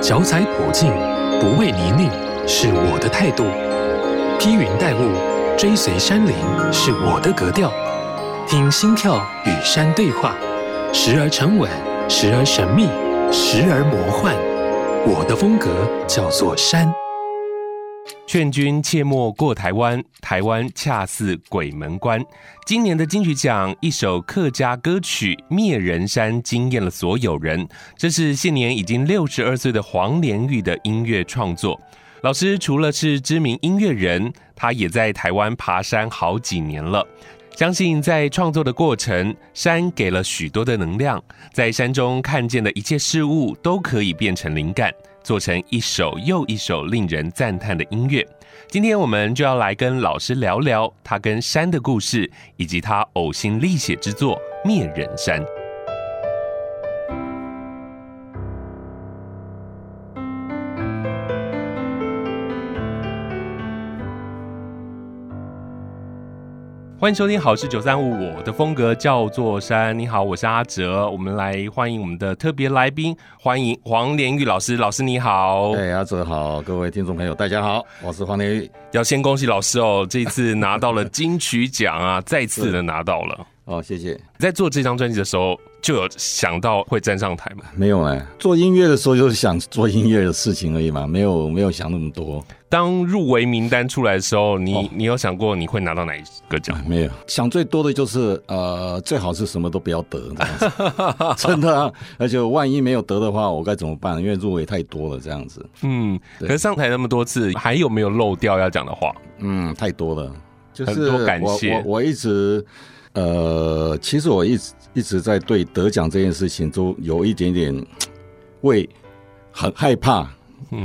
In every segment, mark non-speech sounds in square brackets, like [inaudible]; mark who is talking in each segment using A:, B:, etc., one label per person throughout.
A: 脚踩普径，不畏泥泞，是我的态度；披云戴雾，追随山林，是我的格调。听心跳与山对话，时而沉稳，时而神秘，时而魔幻。我的风格叫做山。
B: 劝君切莫过台湾，台湾恰似鬼门关。今年的金曲奖，一首客家歌曲《灭人山》惊艳了所有人。这是现年已经六十二岁的黄连玉的音乐创作。老师除了是知名音乐人，他也在台湾爬山好几年了。相信在创作的过程，山给了许多的能量，在山中看见的一切事物都可以变成灵感。做成一首又一首令人赞叹的音乐。今天我们就要来跟老师聊聊他跟山的故事，以及他呕心沥血之作《灭人山》。欢迎收听好事九三五，我的风格叫做山。你好，我是阿哲，我们来欢迎我们的特别来宾，欢迎黄连玉老师。老师你好，
C: 哎，阿哲好，各位听众朋友大家好，我是黄连玉。[laughs]
B: 要先恭喜老师哦，这次拿到了金曲奖啊，再次的拿到了。
C: 哦，谢谢。
B: 在做这张专辑的时候，就有想到会站上台吗？
C: 没有哎，做音乐的时候就是想做音乐的事情而已嘛，没有没有想那么多。
B: 当入围名单出来的时候，你、哦、你有想过你会拿到哪一个奖？
C: 没有，想最多的就是呃，最好是什么都不要得，[laughs] 真的啊。而且万一没有得的话，我该怎么办？因为入围太多了，这样子。
B: 嗯，可是上台那么多次，还有没有漏掉要讲的话？
C: 嗯，太多了，就是
B: 很多感谢。
C: 我我，我一直。呃，其实我一直一直在对得奖这件事情都有一点点 [tsk] 为很害怕，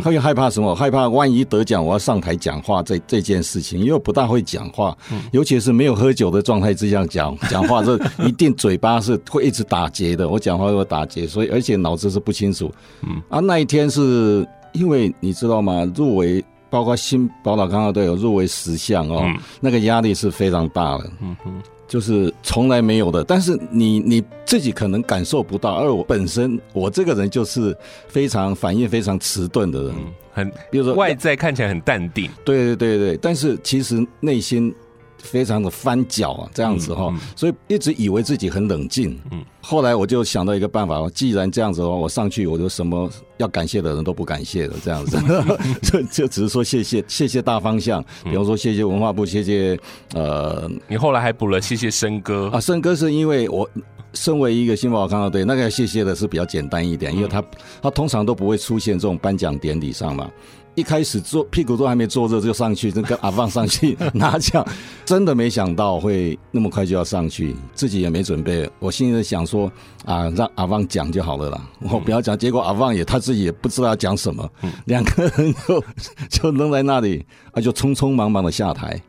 C: 会害怕什么？害怕万一得奖，我要上台讲话这这件事情，因为我不大会讲话，尤其是没有喝酒的状态之下讲 [laughs] 讲话，这一定嘴巴是会一直打结的。我讲话会打结，所以而且脑子是不清楚。嗯啊，那一天是因为你知道吗？入围。包括新宝岛康乐队有入围十项哦，嗯、那个压力是非常大的，嗯哼，就是从来没有的。但是你你自己可能感受不到，而我本身我这个人就是非常反应非常迟钝的人，
B: 嗯、很比如说外在看起来很淡定，
C: 对对对对，但是其实内心。非常的翻搅啊，这样子哈，所以一直以为自己很冷静。嗯，后来我就想到一个办法，既然这样子的话，我上去我就什么要感谢的人都不感谢了，这样子，[laughs] 就就只是说谢谢谢谢大方向，比方说谢谢文化部，谢谢呃，
B: 你后来还补了谢谢笙歌。
C: 啊，笙歌是因为我身为一个新宝岛康乐队，那个要谢谢的是比较简单一点，因为他他通常都不会出现这种颁奖典礼上嘛。一开始坐屁股都还没坐热就上去，就跟 [laughs] 阿旺上去拿奖，真的没想到会那么快就要上去，自己也没准备。我心里想说啊，让阿旺讲就好了啦，我不要讲。结果阿旺也他自己也不知道要讲什么，两个人就就扔在那里，啊，就匆匆忙忙的下台。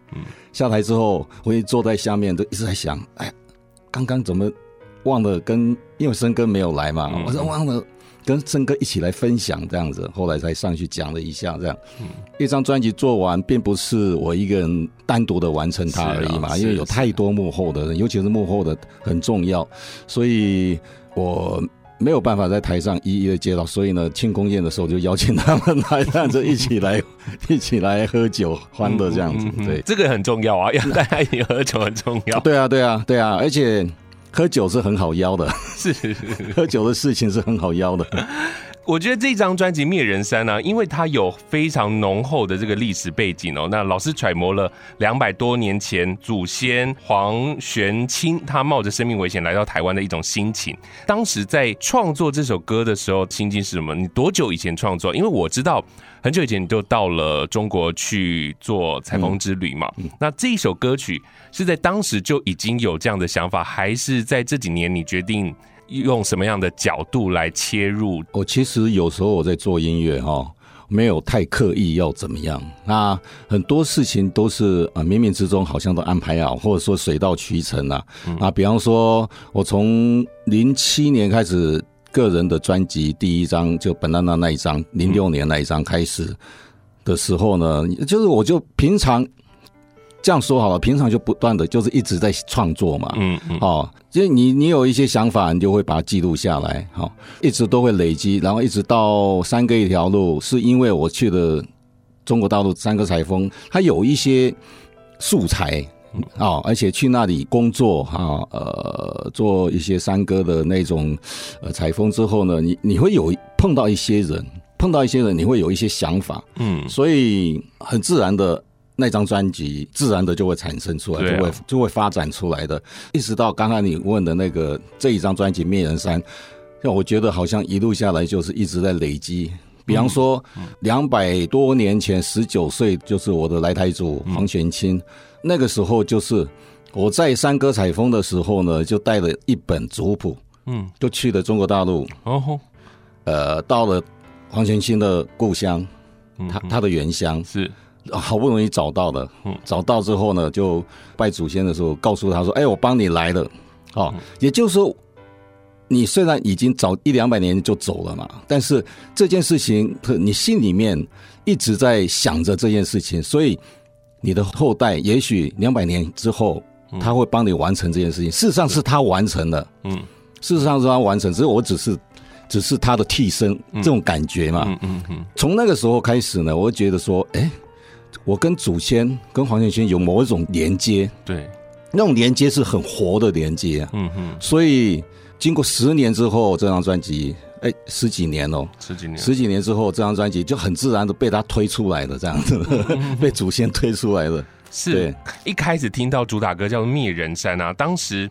C: 下台之后，我一坐在下面都一直在想，哎，刚刚怎么忘了跟，因为生哥没有来嘛，我说忘了。跟曾哥一起来分享这样子，后来才上去讲了一下这样。嗯，一张专辑做完，并不是我一个人单独的完成它而已嘛，因为有太多幕后的人，尤其是幕后的很重要，所以我没有办法在台上一一的介绍。所以呢，庆功宴的时候就邀请他们来这样子一起来 [laughs] 一起来喝酒欢乐这样子。对，
B: 这个很重要啊，要大家一起喝酒很重要。
C: 对啊，对啊，对啊，而且。喝酒是很好邀的，
B: 是 [laughs]
C: 喝酒的事情是很好邀的。
B: 我觉得这张专辑《灭人山》呢，因为它有非常浓厚的这个历史背景哦。那老师揣摩了两百多年前祖先黄玄清他冒着生命危险来到台湾的一种心情。当时在创作这首歌的时候，心境是什么？你多久以前创作？因为我知道很久以前你就到了中国去做采风之旅嘛。嗯嗯、那这一首歌曲是在当时就已经有这样的想法，还是在这几年你决定？用什么样的角度来切入？
C: 我其实有时候我在做音乐哈，没有太刻意要怎么样。那很多事情都是啊，冥冥之中好像都安排好，或者说水到渠成啊。啊，比方说，我从零七年开始个人的专辑第一张就本娜娜那一张，零六年那一张开始的时候呢，就是我就平常。这样说好了，平常就不断的就是一直在创作嘛，嗯嗯，哦，所以你你有一些想法，你就会把它记录下来，好，一直都会累积，然后一直到三个一条路，是因为我去了中国大陆山歌采风，它有一些素材哦，而且去那里工作哈，呃，做一些山歌的那种呃采风之后呢，你你会有碰到一些人，碰到一些人，你会有一些想法，嗯，所以很自然的。那张专辑自然的就会产生出来，就会就会发展出来的，一直到刚刚你问的那个这一张专辑《灭人山》，让我觉得好像一路下来就是一直在累积。比方说，两百多年前，十九岁就是我的来台祖黄玄钦，那个时候就是我在山歌采风的时候呢，就带了一本族谱，嗯，就去了中国大陆，哦，呃，到了黄玄清的故乡，他他的原乡。是。好不容易找到的，找到之后呢，就拜祖先的时候，告诉他说：“哎，我帮你来了。”哦，也就是说，你虽然已经早一两百年就走了嘛，但是这件事情，你心里面一直在想着这件事情，所以你的后代也许两百年之后，他会帮你完成这件事情。事实上是他完成了，嗯，事实上是他完成，只是我只是只是他的替身，这种感觉嘛。嗯嗯嗯。从那个时候开始呢，我就觉得说，哎。我跟祖先、跟黄建轩有某一种连接，对，那种连接是很活的连接啊。嗯哼。所以经过十年之后，这张专辑，哎，十几年哦，十几年，十几年之后，这张专辑就很自然的被他推出来的，这样子，嗯、[laughs] 被祖先推出来的。
B: 是，一开始听到主打歌叫《灭人山》啊，当时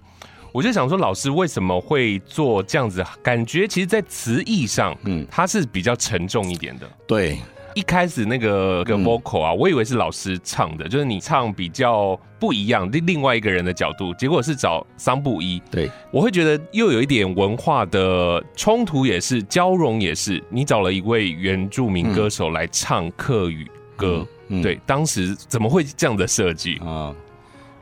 B: 我就想说，老师为什么会做这样子？感觉其实，在词义上，嗯，它是比较沉重一点的。
C: 对。
B: 一开始那个个 vocal 啊，我以为是老师唱的，就是你唱比较不一样，另另外一个人的角度，结果是找桑布伊。对，我会觉得又有一点文化的冲突，也是交融，也是你找了一位原住民歌手来唱客语歌。对，当时怎么会这样的设计啊？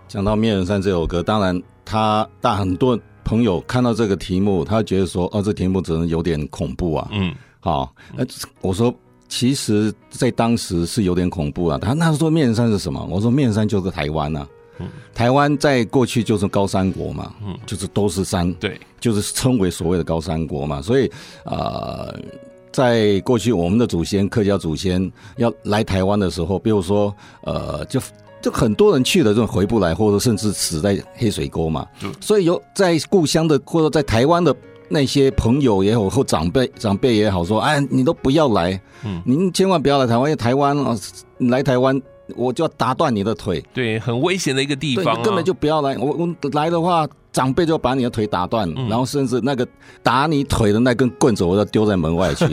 C: 讲到《面人山》这首歌，当然他但很多朋友看到这个题目，他觉得说，哦，这题目真的有点恐怖啊。嗯，好，那我说。其实，在当时是有点恐怖啊。他那时候说灭人山是什么？我说面山就是台湾啊。嗯，台湾在过去就是高山国嘛，嗯，就是都是山，对，就是称为所谓的高山国嘛。所以，呃，在过去我们的祖先客家祖先要来台湾的时候，比如说，呃，就就很多人去了就回不来，或者甚至死在黑水沟嘛。嗯，所以有在故乡的或者在台湾的。那些朋友也好，或长辈长辈也好，说：“哎，你都不要来，嗯，您千万不要来台湾，因为台湾啊，你来台湾，我就要打断你的腿，
B: 对，很危险的一个地方，啊，
C: 你根本就不要来。我我来的话，长辈就把你的腿打断，嗯，然后甚至那个打你腿的那根棍子，我要丢在门外去。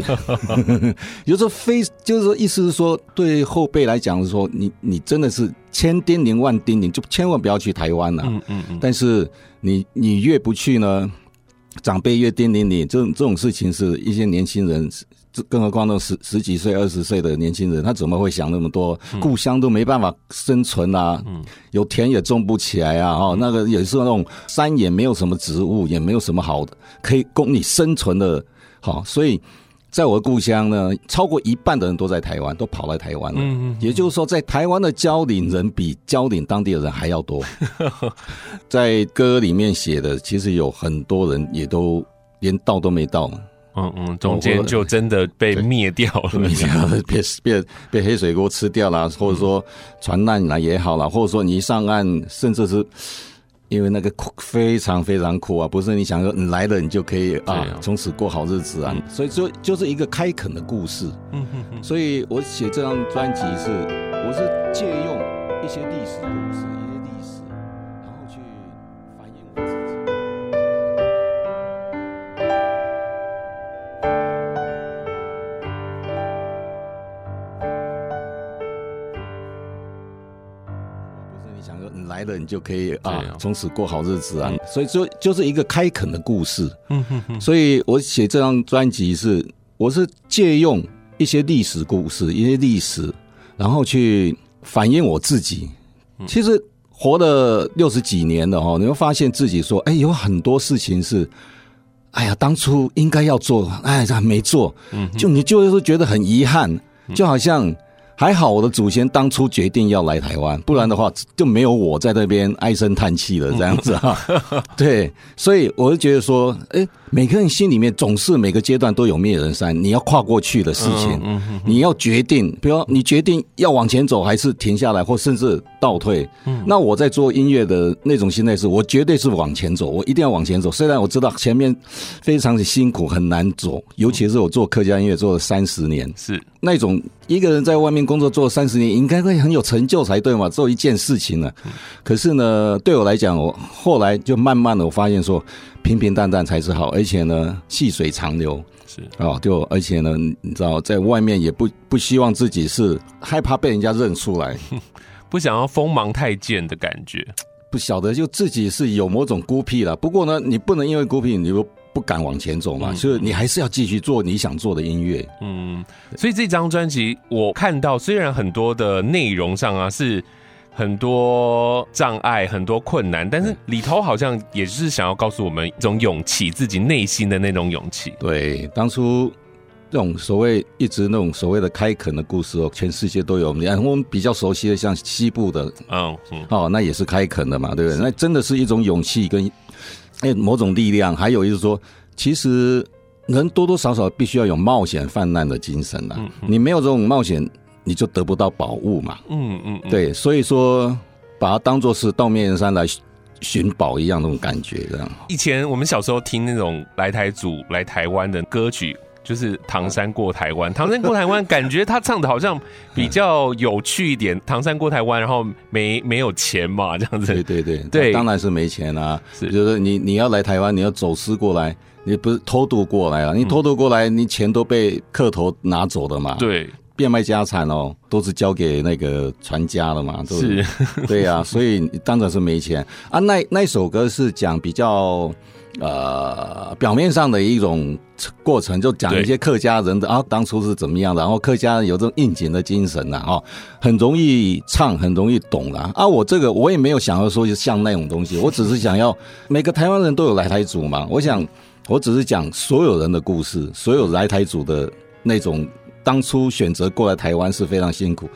C: [laughs] 有时候非就是说，意思是说，对后辈来讲是说，你你真的是千叮咛万叮咛，就千万不要去台湾了，啊。嗯嗯嗯。但是你你越不去呢？长辈越叮咛你，这种这种事情是一些年轻人，更何况那十十几岁、二十岁的年轻人，他怎么会想那么多？故乡都没办法生存啊，有田也种不起来啊，哦，那个也是那种山也没有什么植物，也没有什么好的可以供你生存的，好，所以。在我的故乡呢，超过一半的人都在台湾，都跑来台湾了。嗯嗯。也就是说，在台湾的蕉岭人比蕉岭当地的人还要多。[laughs] 在歌里面写的，其实有很多人也都连到都没到。
B: 嗯嗯，中间就真的被灭掉了，[laughs] 灭掉了，[laughs]
C: 被被被黑水沟吃掉了，或者说船难了也好了，或者说你一上岸，甚至是。因为那个苦非常非常苦啊，不是你想说你来了你就可以啊，从此过好日子啊，所以就就是一个开垦的故事。嗯哼哼，所以我写这张专辑是，我是借用一些历史故事。就可以啊，从此过好日子啊。所以就就是一个开垦的故事。嗯哼哼。所以我写这张专辑是，我是借用一些历史故事，一些历史，然后去反映我自己。其实活了六十几年了哦，你会发现自己说，哎，有很多事情是，哎呀，当初应该要做，哎，没做。嗯。就你就是觉得很遗憾，就好像。还好我的祖先当初决定要来台湾，不然的话就没有我在那边唉声叹气了这样子啊。[laughs] 对，所以我就觉得说，哎、欸，每个人心里面总是每个阶段都有灭人山，你要跨过去的事情，你要决定，比如你决定要往前走，还是停下来，或甚至倒退。那我在做音乐的那种心态是，我绝对是往前走，我一定要往前走。虽然我知道前面非常的辛苦，很难走，尤其是我做客家音乐做了三十年，
B: 是
C: 那种一个人在外面工作做了三十年，应该会很有成就才对嘛，做一件事情呢。可是呢，对我来讲，我后来就慢慢的我发现说，平平淡淡才是好，而且呢，细水长流是啊，就而且呢，你知道，在外面也不不希望自己是害怕被人家认出来，[laughs]
B: 不想要锋芒太见的感觉，
C: 不晓得就自己是有某种孤僻了。不过呢，你不能因为孤僻，你就不敢往前走嘛，所以你还是要继续做你想做的音乐。
B: 嗯，所以这张专辑我看到，虽然很多的内容上啊是。很多障碍，很多困难，但是里头好像也是想要告诉我们一种勇气，自己内心的那种勇气。
C: 对，当初这种所谓一直那种所谓的开垦的故事哦，全世界都有。你看我们比较熟悉的，像西部的，嗯嗯，哦，那也是开垦的嘛，对不对？那真的是一种勇气跟哎某种力量，还有就是说，其实人多多少少必须要有冒险泛滥的精神呐。你没有这种冒险。你就得不到宝物嘛，嗯嗯，对，所以说把它当做是到面山来寻宝一样那种感觉，这样。
B: 以前我们小时候听那种来台组来台湾的歌曲，就是《唐山过台湾》，《唐山过台湾》感觉他唱的好像比较有趣一点，《唐山过台湾》，然后没没有钱嘛，这样子。
C: 对对对对，当然是没钱啊，是就是你你要来台湾，你要走私过来，你不是偷渡过来啊？你偷渡过来，你钱都被客头拿走的嘛？
B: 对。
C: 变卖家产哦，都是交给那个传家了嘛，是，对呀、啊，[laughs] 所以当然是没钱啊。那那首歌是讲比较呃表面上的一种过程，就讲一些客家人的啊当初是怎么样的，然后客家人有这种应景的精神呐，哦，很容易唱，很容易懂啦。啊。我这个我也没有想要说像那种东西，[laughs] 我只是想要每个台湾人都有来台族嘛，我想我只是讲所有人的故事，所有来台族的那种。当初选择过来台湾是非常辛苦。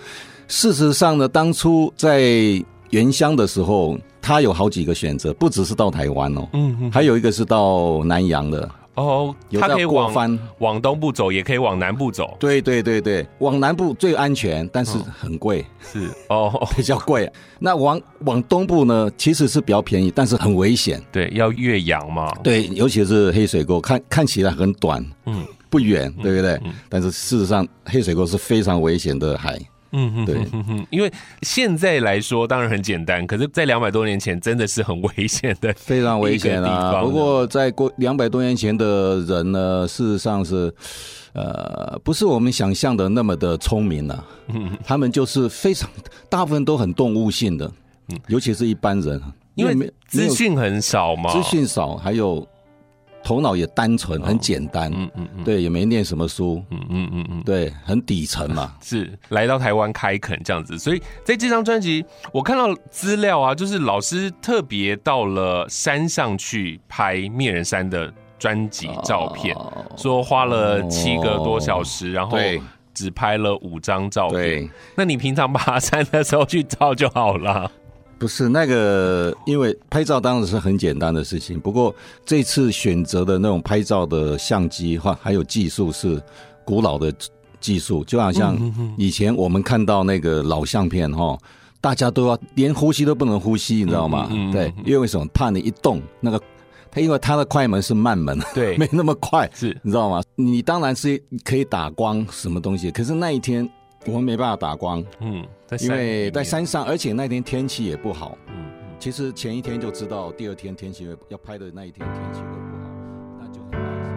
C: 事实上呢，当初在原乡的时候，他有好几个选择，不只是到台湾哦，嗯嗯，还有一个是到南洋的
B: 哦，他可以往往东部走，也可以往南部走。
C: 对对对对，往南部最安全，但是很贵，
B: 是哦，[laughs]
C: 比较贵。那往往东部呢，其实是比较便宜，但是很危险。
B: 对，要越洋嘛。
C: 对，尤其是黑水沟，看看起来很短，嗯。不远，对不对？但是事实上，黑水沟是非常危险的海。嗯，对，
B: 因为现在来说当然很简单，可是，在两百多年前真的是很危险的，[laughs]
C: 非常危险啊。不过，在过两百多年前的人呢，事实上是，呃，不是我们想象的那么的聪明啊。嗯，他们就是非常大部分都很动物性的，嗯，尤其是一般人，
B: 因为资讯很少嘛，
C: 资讯少，还有。头脑也单纯，很简单，嗯嗯嗯，对，也没念什么书，嗯嗯嗯嗯，对，很底层嘛，[laughs]
B: 是来到台湾开垦这样子，所以在这张专辑，我看到资料啊，就是老师特别到了山上去拍灭人山的专辑照片，说花了七个多小时，然后只拍了五张照片，那你平常爬山的时候去照就好了。
C: 不是那个，因为拍照当然是很简单的事情。不过这次选择的那种拍照的相机哈，还有技术是古老的技术，就好像以前我们看到那个老相片哈，大家都要连呼吸都不能呼吸，你知道吗？对，因为为什么？怕你一动那个，它因为它的快门是慢门，对，没那么快，是你知道吗？你当然是可以打光什么东西，可是那一天。我们没办法打光，嗯，因为在山上，而且那天天气也不好，嗯，其实前一天就知道第二天天气会要拍的那一天天气会不好，那就很
A: 担心。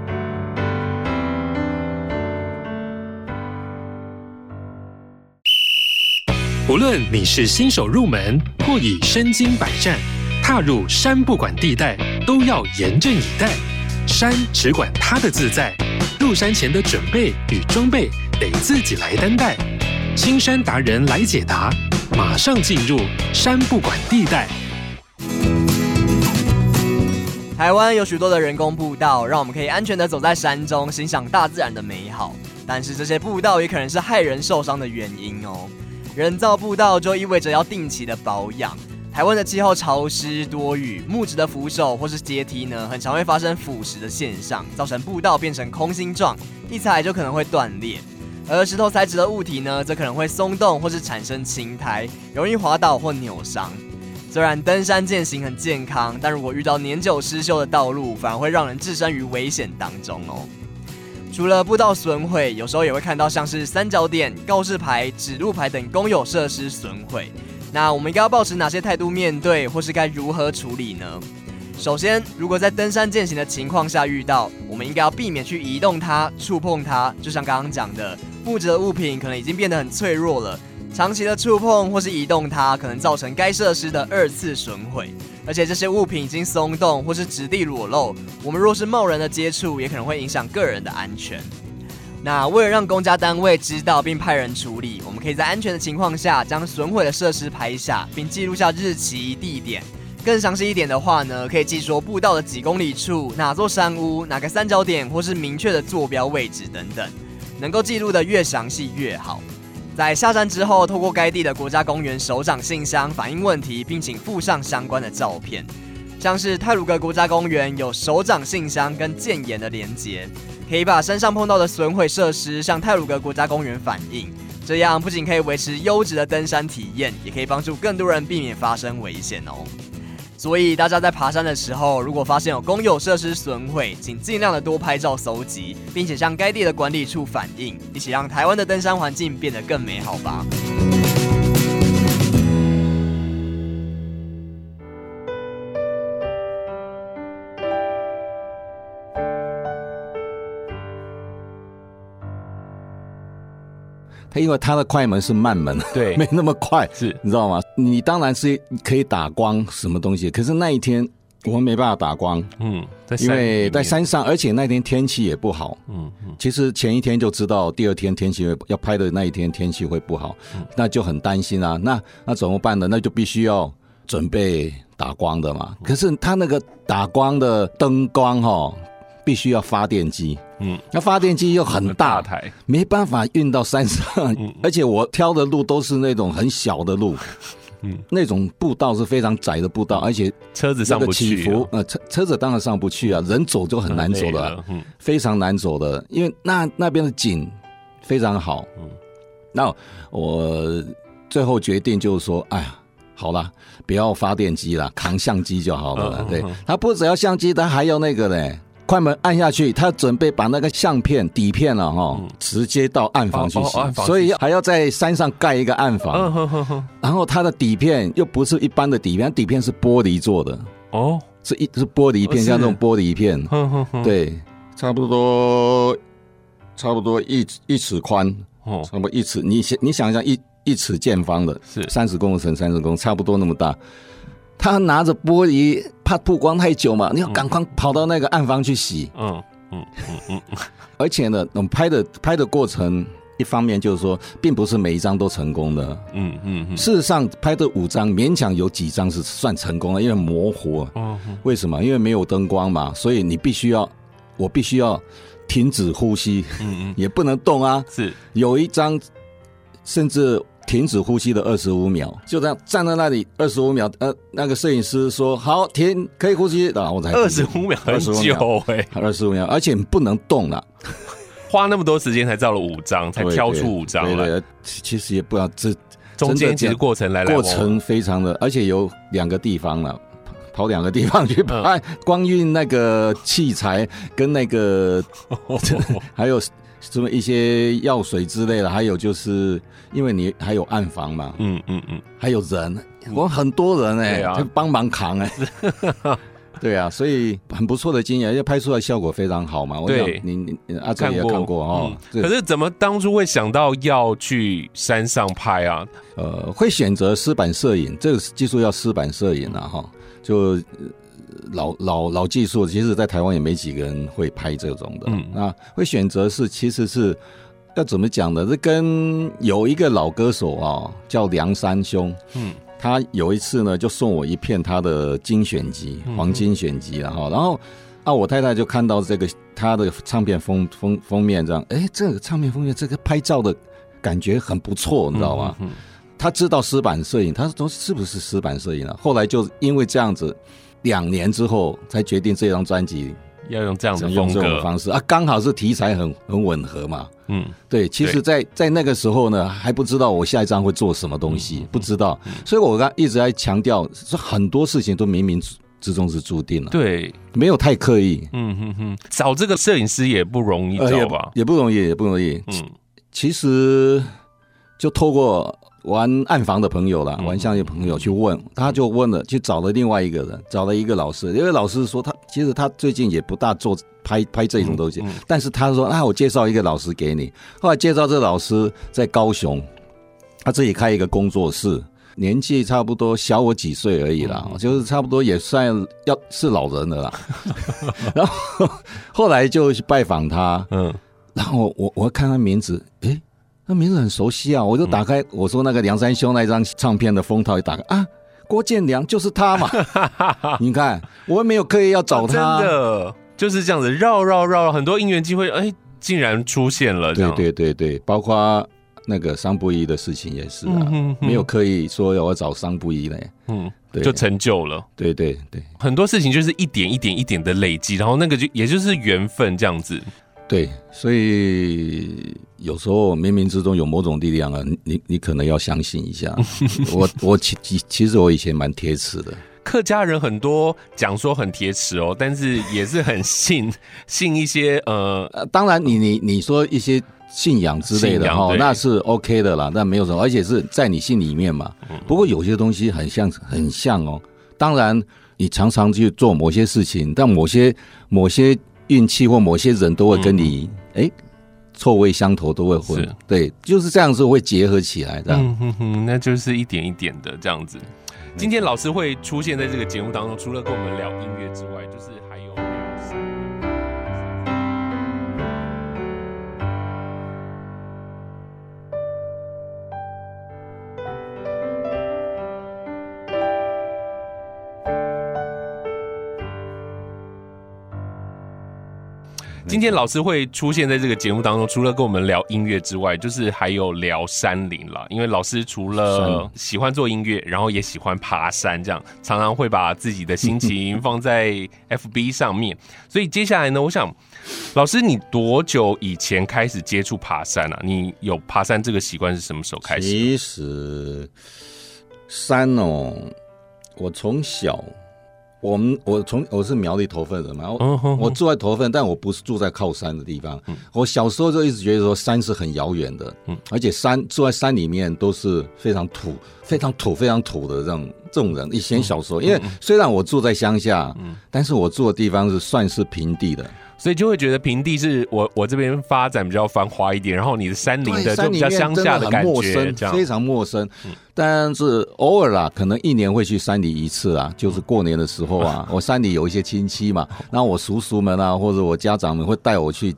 A: 无论你是新手入门，或已身经百战，踏入山不管地带，都要严阵以待。山只管它的自在，入山前的准备与装备得自己来担待。青山达人来解答，马上进入山不管地带。
D: 台湾有许多的人工步道，让我们可以安全的走在山中，欣赏大自然的美好。但是这些步道也可能是害人受伤的原因哦。人造步道就意味着要定期的保养。台湾的气候潮湿多雨，木质的扶手或是阶梯呢，很常会发生腐蚀的现象，造成步道变成空心状，一踩就可能会断裂。而石头材质的物体呢，则可能会松动或是产生青苔，容易滑倒或扭伤。虽然登山健行很健康，但如果遇到年久失修的道路，反而会让人置身于危险当中哦。除了步道损毁，有时候也会看到像是三角点、告示牌、指路牌等公有设施损毁。那我们应该要抱持哪些态度面对，或是该如何处理呢？首先，如果在登山健行的情况下遇到，我们应该要避免去移动它、触碰它。就像刚刚讲的，木质的物品可能已经变得很脆弱了，长期的触碰或是移动它，可能造成该设施的二次损毁。而且这些物品已经松动或是质地裸露，我们若是贸然的接触，也可能会影响个人的安全。那为了让公家单位知道并派人处理，我们可以在安全的情况下将损毁的设施拍下，并记录下日期、地点。更详细一点的话呢，可以记说步道的几公里处、哪座山屋、哪个三角点，或是明确的坐标位置等等。能够记录的越详细越好。在下山之后，透过该地的国家公园首长信箱反映问题，并请附上相关的照片。像是泰鲁阁国家公园有首长信箱跟建言的连结。可以把山上碰到的损毁设施向泰鲁阁国家公园反映，这样不仅可以维持优质的登山体验，也可以帮助更多人避免发生危险哦。所以大家在爬山的时候，如果发现有公有设施损毁，请尽量的多拍照搜集，并且向该地的管理处反映，一起让台湾的登山环境变得更美好吧。
C: 因为它的快门是慢门，
B: 对，[laughs]
C: 没那么快，
B: 是
C: 你知道吗？你当然是可以打光什么东西，可是那一天我们没办法打光，
B: 嗯，
C: 因为在山上，而且那天天气也不好，嗯嗯，其实前一天就知道第二天天气会要拍的那一天天气会不好，嗯，那就很担心啊。那那怎么办呢？那就必须要准备打光的嘛。可是他那个打光的灯光哈。必须要发电机，嗯，那发电机又很大，大台，没办法运到山上，嗯，而且我挑的路都是那种很小的路，嗯，那种步道是非常窄的步道，而且
B: 车子上不去，起伏，
C: 呃，车车子当然上不去啊，人走就很难走了，嗯，非常难走的，因为那那边的景非常好，嗯，那我最后决定就是说，哎呀，好了，不要发电机了，扛相机就好了，对，他不只要相机，他还要那个嘞。快门按下去，他准备把那个相片底片了哈，直接到暗房去洗，所以还要在山上盖一个暗房。然后它的底片又不是一般的底片，底片是玻璃做的。哦，是一是玻璃片，像这种玻璃片，对，差不多差不多一一尺宽，哦。差不多一尺，你想你想一想一一尺见方的，是。三十公分乘三十公分，差不多那么大。他拿着玻璃，怕曝光太久嘛，你要赶快跑到那个暗房去洗。嗯嗯嗯嗯。[laughs] 而且呢，我们拍的拍的过程，一方面就是说，并不是每一张都成功的。嗯嗯。事实上，拍的五张，勉强有几张是算成功的，因为模糊。嗯。为什么？因为没有灯光嘛，所以你必须要，我必须要停止呼吸。嗯嗯。[laughs] 也不能动啊。是。有一张，甚至。停止呼吸的二十五秒，就这样站在那里二十五秒。呃，那个摄影师说：“好，停，可以呼吸。”然后我才
B: 二十五秒，很久哎，
C: 二十五秒，而且你不能动了。[laughs]
B: 花那么多时间才照了五张，才挑出五
C: 张来。其实也不知道这
B: 中间其实过程来来
C: 过程非常的，而且有两个地方了，跑两个地方去拍，光运那个器材跟那个 [laughs] 还有。什么一些药水之类的，还有就是因为你还有暗房嘛，嗯嗯嗯，还有人，我很多人哎、帮、啊、忙扛哎、欸，[laughs] 对啊，所以很不错的经验，因为拍出来效果非常好嘛。我想你你阿哲也看过哦、
B: 嗯。可是怎么当初会想到要去山上拍啊？
C: 呃，会选择湿版摄影，这个技术要湿版摄影啊哈，就。老老老技术，其实，在台湾也没几个人会拍这种的。嗯，那会选择是，其实是要怎么讲呢？这跟有一个老歌手啊，叫梁山兄。嗯，他有一次呢，就送我一片他的精选集，黄金选集了哈。然后啊，我太太就看到这个他的唱片封封封面这样，哎，这个唱片封面这个拍照的感觉很不错，你知道吗？嗯嗯、他知道湿版摄影，他说是不是湿版摄影啊？后来就因为这样子，两年之后才决定这张专辑
B: 要用这样的
C: 用这种方式。啊，刚好是题材很很吻合嘛。嗯，对，其实在，在在那个时候呢，还不知道我下一张会做什么东西，嗯、不知道，嗯、所以我刚一直在强调，说很多事情都冥冥之中是注定了，
B: 对，
C: 没有太刻意。
B: 嗯哼哼，找这个摄影师也不容易找吧？
C: 呃、也，也不容易，也不容易。嗯，其实就透过玩暗房的朋友啦，玩相机的朋友去问，他就问了，去找了另外一个人，找了一个老师，因为老师说他其实他最近也不大做。拍拍这种东西，但是他说：“啊我介绍一个老师给你。”后来介绍这个老师在高雄，他自己开一个工作室，年纪差不多小我几岁而已啦，就是差不多也算要是老人了啦。[laughs] 然后后来就去拜访他，嗯，然后我我看他名字，诶，那名字很熟悉啊，我就打开我说那个梁山兄那张唱片的封套一打开啊，郭建良就是他嘛，[laughs] 你看我也没有刻意要找他，
B: 真的。就是这样子绕绕绕，很多因缘机会，哎，竟然出现了。
C: 对对对对，包括那个桑布伊的事情也是啊，嗯、哼哼没有刻意说要找桑布伊嘞，嗯，对，
B: 就成就了。
C: 对对对，
B: 很多事情就是一点一点一点的累积，然后那个就也就是缘分这样子。
C: 对，所以有时候冥冥之中有某种力量啊，你你可能要相信一下。[laughs] 我我其其实我以前蛮铁齿的。
B: 客家人很多讲说很铁齿哦，但是也是很信 [laughs] 信一些呃，
C: 当然你你你说一些信仰之类的哈，那是 OK 的啦，那没有什么，而且是在你心里面嘛。不过有些东西很像很像哦，当然你常常去做某些事情，但某些某些运气或某些人都会跟你哎臭味相投，都会混，对，就是这样子会结合起来的。嗯哼
B: 哼，那就是一点一点的这样子。今天老师会出现在这个节目当中，除了跟我们聊音乐之外，就是。今天老师会出现在这个节目当中，除了跟我们聊音乐之外，就是还有聊山林了。因为老师除了喜欢做音乐，然后也喜欢爬山，这样常常会把自己的心情放在 [laughs] FB 上面。所以接下来呢，我想老师，你多久以前开始接触爬山啊？你有爬山这个习惯是什么时候开始？
C: 其实山哦，我从小。我们我从我是苗栗头份人嘛，我我住在头份，但我不是住在靠山的地方。我小时候就一直觉得说山是很遥远的，而且山住在山里面都是非常土、非常土、非常土的这种这种人。以前小时候，因为虽然我住在乡下，但是我住的地方是算是平地的。
B: 所以就会觉得平地是我我这边发展比较繁华一点，然后你的山林的就比较乡下的感觉，
C: 非常陌生。但是偶尔啦，可能一年会去山里一次啊，就是过年的时候啊，[laughs] 我山里有一些亲戚嘛，然后我叔叔们啊，或者我家长们会带我去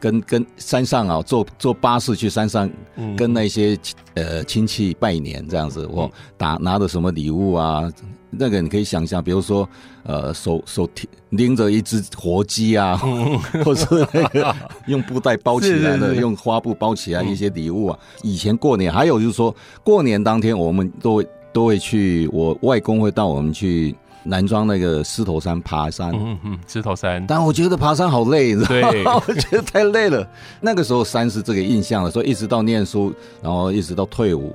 C: 跟跟山上啊，坐坐巴士去山上，跟那些呃亲戚拜年这样子，我打拿着什么礼物啊。那个你可以想象，比如说，呃，手手提拎着一只活鸡啊，[laughs] 或是那个用布袋包起来的，用花布包起来一些礼物啊。以前过年，还有就是说，过年当天我们都会都会去，我外公会带我们去南庄那个狮头山爬山。
B: 嗯嗯，狮头山。
C: 但我觉得爬山好累，你知道吗？[laughs] 我觉得太累了。那个时候山是这个印象了，所以一直到念书，然后一直到退伍。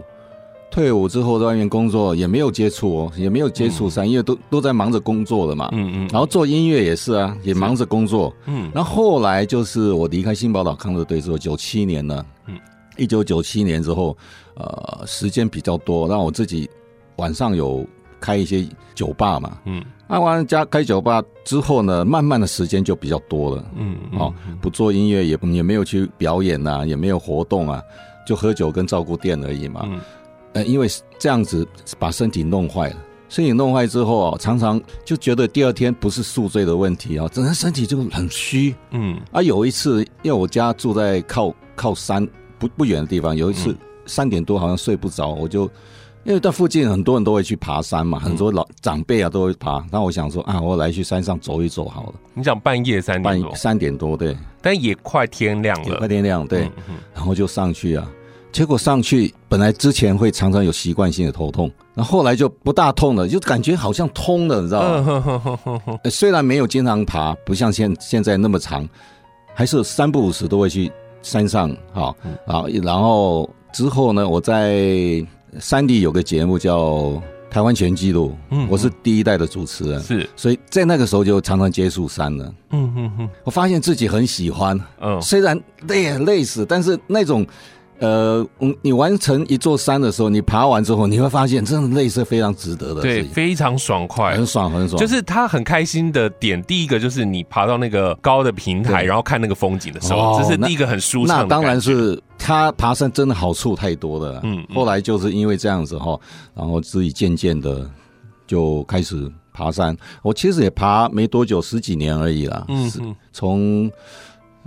C: 退伍之后在外面工作也没有接触哦，也没有接触三，因为都都在忙着工作了嘛。嗯嗯。然后做音乐也是啊，也忙着工作。嗯。然后后来就是我离开新宝岛康乐队之后，九七年呢。嗯。一九九七年之后，呃，时间比较多，让我自己晚上有开一些酒吧嘛。嗯。按完家开酒吧之后呢，慢慢的时间就比较多了。嗯。哦，不做音乐也也没有去表演呐，也没有活动啊，就喝酒跟照顾店而已嘛。嗯。呃，因为这样子把身体弄坏了，身体弄坏之后啊，常常就觉得第二天不是宿醉的问题啊，整个身体就很虚。嗯，啊，有一次，因为我家住在靠靠山不不远的地方，有一次三点多好像睡不着，我就因为在附近很多人都会去爬山嘛，很多老长辈啊都会爬。那我想说啊，我来去山上走一走好了。
B: 你想半夜三点多，
C: 半三点多对，
B: 但也快天亮了，
C: 快天亮对，然后就上去啊。结果上去本来之前会常常有习惯性的头痛，然后后来就不大痛了，就感觉好像通了，你知道吗？虽然没有经常爬，不像现现在那么长，还是三不五时都会去山上哈啊。然后之后呢，我在。山里有个节目叫《台湾全纪录》，嗯，我是第一代的主持人，是，所以在那个时候就常常接触山了，嗯嗯嗯，我发现自己很喜欢，嗯，虽然累累死，但是那种。呃，你完成一座山的时候，你爬完之后，你会发现，真的累是非常值得的，
B: 对，非常爽快，
C: 很爽，很爽。
B: 就是他很开心的点，第一个就是你爬到那个高的平台，然后看那个风景的时候，哦、这是第一个很舒畅。
C: 那当然是他爬山真的好处太多了。嗯，后来就是因为这样子哈，然后自己渐渐的就开始爬山。我其实也爬没多久，十几年而已啦。嗯，从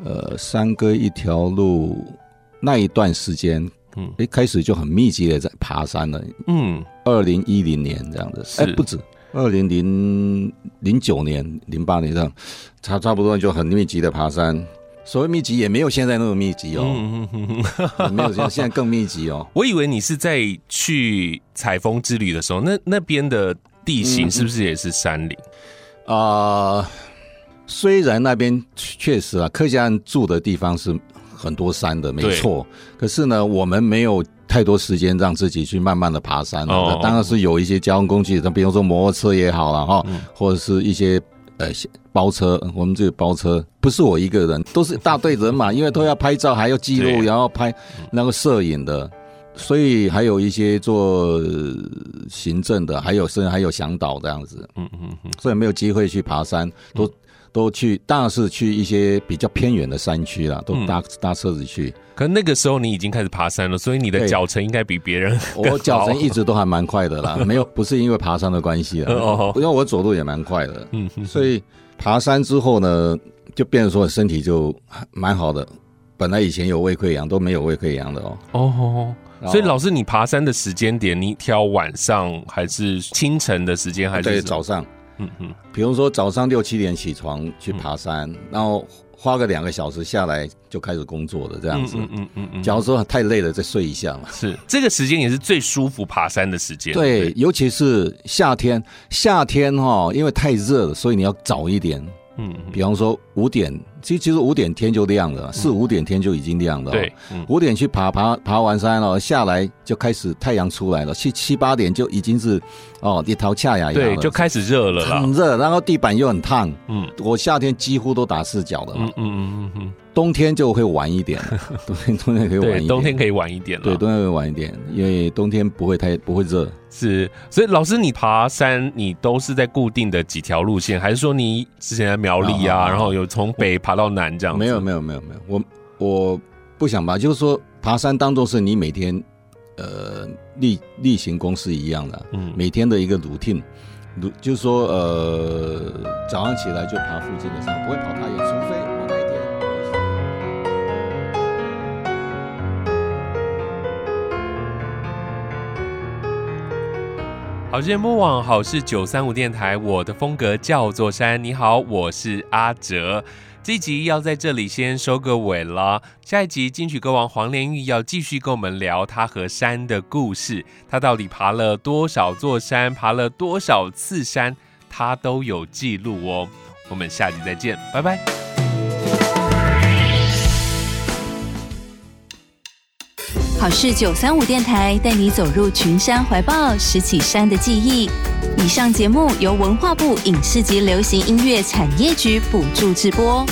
C: 呃山歌一条路。那一段时间，嗯，一开始就很密集的在爬山了，嗯，二零一零年这样子，哎，不止，二零零零九年、零八年这样，差差不多就很密集的爬山。所谓密集也没有现在那么密集哦，嗯嗯嗯，没有现现在更密集哦。[laughs]
B: 我以为你是在去采风之旅的时候，那那边的地形是不是也是山林？
C: 啊、虽然那边确实啊，客家人住的地方是。很多山的没错，可是呢，我们没有太多时间让自己去慢慢的爬山。哦，当然是有一些交通工具，那比如说摩托车也好了哈，或者是一些呃包车。我们这个包车不是我一个人，都是一大队人马，因为都要拍照，还要记录，然后拍那个摄影的，所以还有一些做行政的，还有甚至还有向导这样子。嗯嗯嗯，所以没有机会去爬山都。都去，当然是去一些比较偏远的山区啦，都搭、嗯、搭车子去。
B: 可那个时候你已经开始爬山了，所以你的脚程应该比别人。
C: 我脚程一直都还蛮快的啦，[laughs] 没有不是因为爬山的关系啊，因为我走路也蛮快的。嗯，所以爬山之后呢，就变成说身体就蛮好的。本来以前有胃溃疡都没有胃溃疡的哦。哦，
B: 所以老师，你爬山的时间点，你挑晚上还是清晨的时间，还是
C: 早上？嗯嗯，比如说早上六七点起床去爬山，嗯、然后花个两个小时下来就开始工作的这样子。嗯嗯嗯嗯，假如说太累了，再睡一下嘛。
B: 是，这个时间也是最舒服爬山的时间。
C: 对，对尤其是夏天，夏天哈，因为太热了，所以你要早一点。嗯，比方说五点，其实其实五点天就亮了，四五点天就已经亮了。对，五点去爬爬爬完山了，下来就开始太阳出来了，七七八点就已经是哦，一头恰呀，
B: 对，就开始热了，
C: 很热，然后地板又很烫。嗯，我夏天几乎都打赤脚的嘛。嗯嗯嗯嗯。冬天就会晚一点，冬 [laughs] 天冬天可以晚一点，
B: 冬天可以晚一点了。
C: 对，冬天会晚一点，因为冬天不会太不会热。
B: 是，所以老师，你爬山你都是在固定的几条路线，还是说你之前在苗栗啊，然后有从北爬到南这样？
C: 没有，没有，没有，没有。我我不想吧，就是说爬山当做是你每天呃例例行公事一样的，嗯，每天的一个 routine，就是说呃早上起来就爬附近的山，不会跑太远，除非。
B: 好节目网好是九三五电台，我的风格叫做山。你好，我是阿哲。这集要在这里先收个尾了。下一集金曲歌王黄连玉要继续跟我们聊他和山的故事。他到底爬了多少座山，爬了多少次山，他都有记录哦。我们下集再见，拜拜。
E: 好事九三五电台带你走入群山怀抱，拾起山的记忆。以上节目由文化部影视及流行音乐产业局补助直播。